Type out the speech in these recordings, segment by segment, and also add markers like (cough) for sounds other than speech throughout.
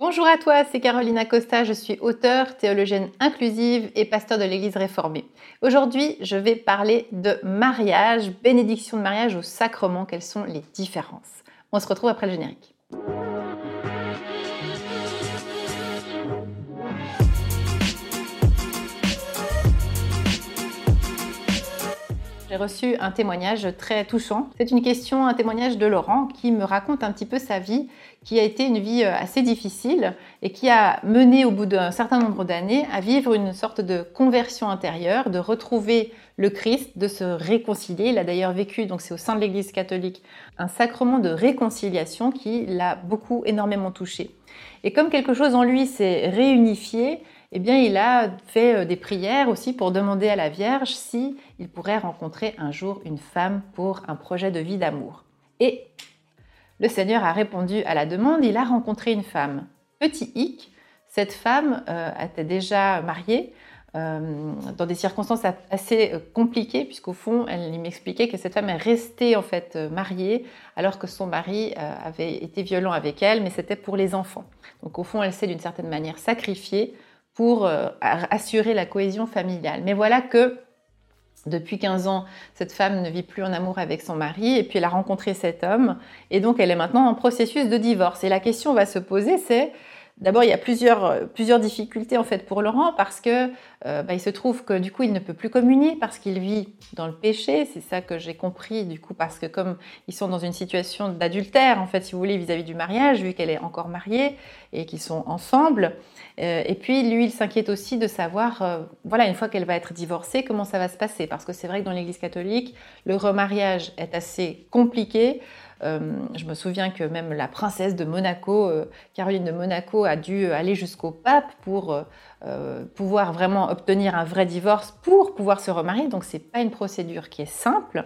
Bonjour à toi, c'est Caroline Acosta, je suis auteure, théologienne inclusive et pasteur de l'Église réformée. Aujourd'hui, je vais parler de mariage, bénédiction de mariage au sacrement, quelles sont les différences? On se retrouve après le générique. J'ai reçu un témoignage très touchant. C'est une question, un témoignage de Laurent qui me raconte un petit peu sa vie, qui a été une vie euh, assez difficile et qui a mené au bout d'un certain nombre d'années à vivre une sorte de conversion intérieure, de retrouver le Christ, de se réconcilier. Il a d'ailleurs vécu, donc c'est au sein de l'Église catholique, un sacrement de réconciliation qui l'a beaucoup, énormément touché. Et comme quelque chose en lui s'est réunifié, eh bien, il a fait euh, des prières aussi pour demander à la Vierge si il pourrait rencontrer un jour une femme pour un projet de vie d'amour. Et le Seigneur a répondu à la demande, il a rencontré une femme. Petit hic, cette femme euh, était déjà mariée euh, dans des circonstances assez compliquées, puisqu'au fond, elle m'expliquait que cette femme est restée en fait mariée alors que son mari avait été violent avec elle, mais c'était pour les enfants. Donc au fond, elle s'est d'une certaine manière sacrifiée pour euh, assurer la cohésion familiale. Mais voilà que depuis 15 ans, cette femme ne vit plus en amour avec son mari et puis elle a rencontré cet homme et donc elle est maintenant en processus de divorce. Et la question va se poser, c'est D'abord, il y a plusieurs, plusieurs difficultés en fait pour Laurent parce que euh, bah, il se trouve que du coup il ne peut plus communier parce qu'il vit dans le péché. C'est ça que j'ai compris du coup parce que comme ils sont dans une situation d'adultère en fait, si vous voulez, vis-à-vis du mariage, vu qu'elle est encore mariée et qu'ils sont ensemble. Euh, et puis lui, il s'inquiète aussi de savoir, euh, voilà, une fois qu'elle va être divorcée, comment ça va se passer parce que c'est vrai que dans l'Église catholique, le remariage est assez compliqué. Euh, je me souviens que même la princesse de Monaco, euh, Caroline de Monaco, dû aller jusqu'au pape pour euh, pouvoir vraiment obtenir un vrai divorce pour pouvoir se remarier. Donc c'est pas une procédure qui est simple.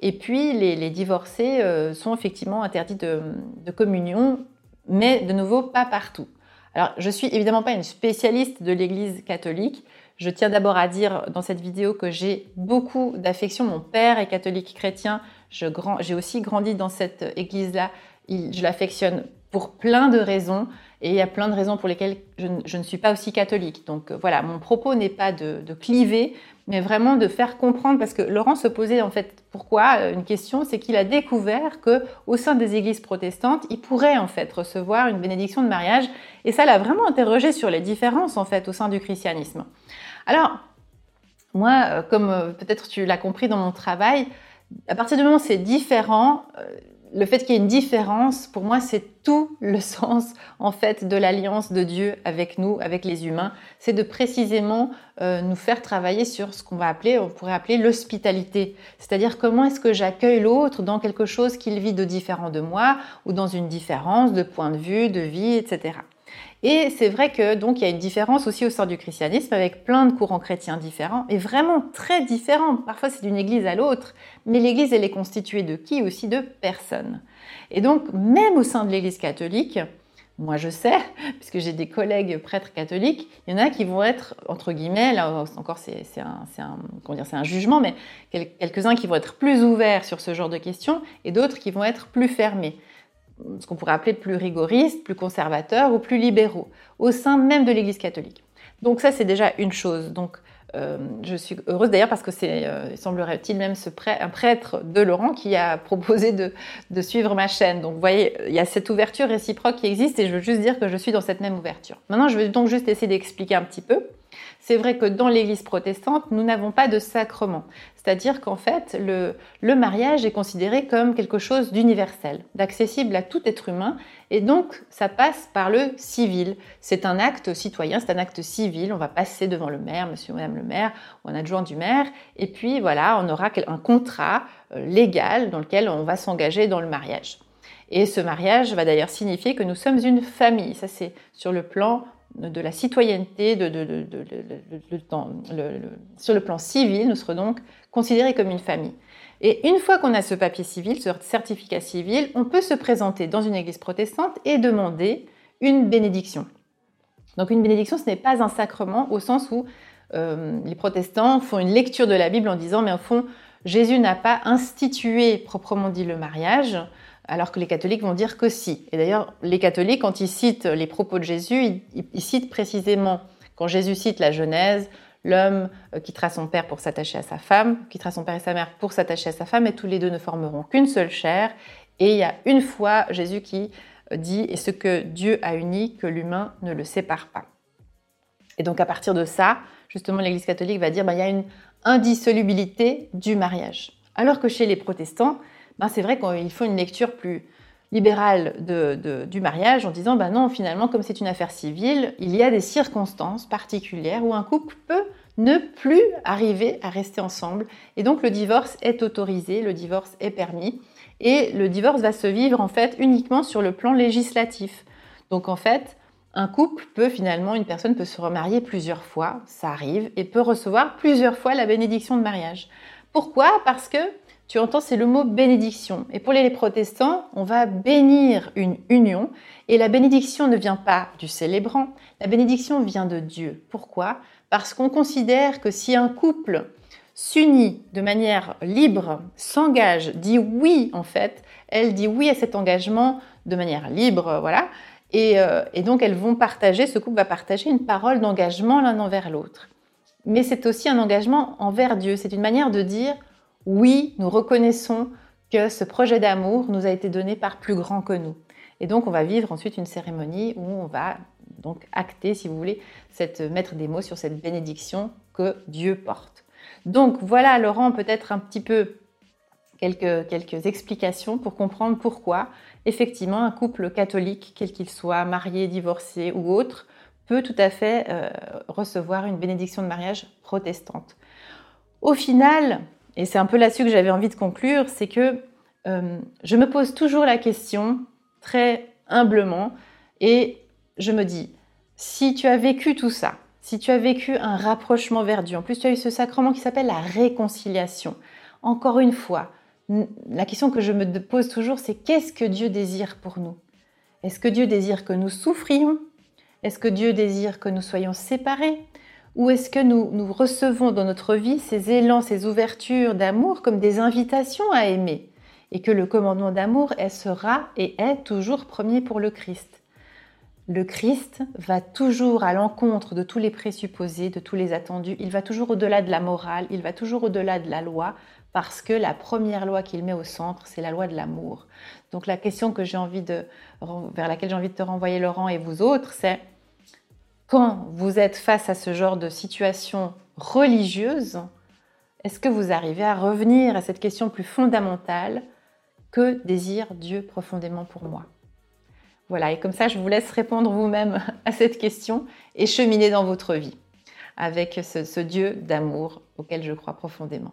Et puis les, divorcés sont effectivement interdits de, de communion, mais de nouveau pas partout. Alors, je suis évidemment pas une spécialiste de l'Église catholique. Je tiens d'abord à dire dans cette vidéo que j'ai beaucoup d'affection. Mon père est catholique chrétien. J'ai aussi grandi dans cette église-là. Je l'affectionne pour plein de raisons. Et il y a plein de raisons pour lesquelles je, ne suis pas aussi catholique. Donc euh, voilà, mon propos n'est pas de, cliver, mais vraiment de faire comprendre, parce que Laurent se posait en fait pourquoi euh, une question, c'est qu'il a découvert que au sein des églises protestantes, il pourrait en fait recevoir une bénédiction de mariage, et ça l'a vraiment interrogé sur les différences en fait au sein du christianisme. Alors moi, euh, comme peut-être tu l'as compris dans mon travail, à partir du moment où c'est différent, le fait qu'il y ait une différence, pour moi, c'est tout le (laughs) sens en fait de l'alliance de Dieu avec nous, avec les humains. C'est de précisément euh, nous faire travailler sur ce qu'on va appeler, on pourrait appeler l'hospitalité. C'est-à-dire comment est-ce que j'accueille l'autre dans quelque chose qu'il vit de différent de moi ou dans une différence de point de vue, de vie, etc. Et c'est vrai que donc il y a une différence aussi au sein du christianisme avec plein de courants chrétiens différents et vraiment très différents. Parfois c'est d'une église à l'autre, mais l'église elle est constituée de qui? Aussi de personnes. Et donc même au sein de l'église catholique, moi je sais, (laughs) puisque j'ai des collègues prêtres catholiques, il y en a qui vont être, entre guillemets, là encore c'est un, un, un jugement, mais quelques-uns qui vont être plus ouverts sur ce genre de questions et d'autres qui vont être plus fermés ce qu'on pourrait appeler plus rigoristes, plus conservateurs ou plus libéraux, au sein même de l'Église catholique. Donc ça, c'est déjà une chose. Donc euh, je suis heureuse d'ailleurs parce que c'est, euh, semblerait-il même ce un prêtre de Laurent qui a proposé de, de, suivre ma chaîne. Donc vous voyez, il y a cette ouverture réciproque qui existe et je veux juste dire que je suis dans cette même ouverture. Maintenant, je vais donc juste essayer d'expliquer un petit peu. C'est vrai que dans l'Église protestante, nous n'avons pas de sacrement. C'est-à-dire qu'en fait, le, mariage est considéré comme quelque chose d'universel, d'accessible à tout être humain, et donc ça passe par le civil. C'est un acte citoyen, c'est un acte civil. On va passer devant le maire, monsieur ou madame le maire, ou un adjoint du maire, et puis voilà, on aura un contrat euh, légal dans lequel on va s'engager dans le mariage. Et ce mariage va d'ailleurs signifier que nous sommes une famille. Ça, c'est sur le plan de la citoyenneté, de, sur le plan civil, nous serons donc considérés comme une famille. Et une fois qu'on a ce papier civil, ce certificat civil, on peut se présenter dans une église protestante et demander une bénédiction. Donc une bénédiction, ce n'est pas un sacrement au sens où euh, les protestants font une lecture de la Bible en disant, mais au fond, Jésus n'a pas institué proprement dit le mariage, alors que les catholiques vont dire que si. Et d'ailleurs, les catholiques, quand ils citent les propos de Jésus, ils, citent précisément, quand Jésus cite la Genèse, l'homme euh, quittera son père pour s'attacher à sa femme, quittera son père et sa mère pour s'attacher à sa femme, et tous les deux ne formeront qu'une seule chair. Et il y a une fois Jésus qui euh, dit, et ce que Dieu a uni, que l'humain ne le sépare pas. Et donc à partir de ça, justement, l'Église catholique va dire, ben, il y a une indissolubilité du mariage. Alors que chez les protestants, ben, c'est vrai qu'il faut une lecture plus libérale du mariage en disant ben non, finalement, comme c'est une affaire civile, il y a des circonstances particulières où un couple peut ne plus arriver à rester ensemble. Et donc le divorce est autorisé, le divorce est permis. Et le divorce va se vivre en fait uniquement sur le plan législatif. Donc en fait, un couple peut finalement, une personne peut se remarier plusieurs fois, ça arrive, et peut recevoir plusieurs fois la bénédiction de mariage. Pourquoi? Parce que tu entends, c'est le mot bénédiction. Et pour les protestants, on va bénir une union. Et la bénédiction ne vient pas du célébrant, la bénédiction vient de Dieu. Pourquoi? Parce qu'on considère que si un couple s'unit de manière libre, s'engage, dit oui en fait, elle dit oui à cet engagement de manière libre, voilà. Et, euh, donc elles vont partager, ce couple va partager une parole d'engagement l'un envers l'autre. Mais c'est aussi un engagement envers Dieu. C'est une manière de dire oui, nous reconnaissons que ce projet d'amour nous a été donné par plus grand que nous. Et donc, on va vivre ensuite une cérémonie où on va donc acter, si vous voulez, cette, mettre des mots sur cette bénédiction que Dieu porte. Donc, voilà, Laurent, peut-être un petit peu quelques, quelques explications pour comprendre pourquoi, effectivement, un couple catholique, quel qu'il soit, marié, divorcé ou autre, peut tout à fait euh, recevoir une bénédiction de mariage protestante. Au final, et c'est un peu là-dessus que j'avais envie de conclure, c'est que euh, je me pose toujours la question, très humblement, et je me dis, si tu as vécu tout ça, si tu as vécu un rapprochement vers Dieu, en plus tu as eu ce sacrement qui s'appelle la réconciliation, encore une fois, la question que je me pose toujours, c'est qu'est-ce que Dieu désire pour nous? Est-ce que Dieu désire que nous souffrions? Est-ce que Dieu désire que nous soyons séparés? Ou est-ce que nous, recevons dans notre vie ces élans, ces ouvertures d'amour comme des invitations à aimer? Et que le commandement d'amour sera et est toujours premier pour le Christ. Le Christ va toujours à l'encontre de tous les présupposés, de tous les attendus. Il va toujours au-delà de la morale, il va toujours au-delà de la loi, parce que la première loi qu'il met au centre, c'est la loi de l'amour. Donc la question que j'ai envie de, vers laquelle j'ai envie de te renvoyer, Laurent, et vous autres, c'est quand vous êtes face à ce genre de situation religieuse, est-ce que vous arrivez à revenir à cette question plus fondamentale que désire Dieu profondément pour moi? Voilà, et comme ça, je vous laisse répondre vous-même (laughs) à cette question et cheminer dans votre vie avec ce, ce Dieu d'amour auquel je crois profondément.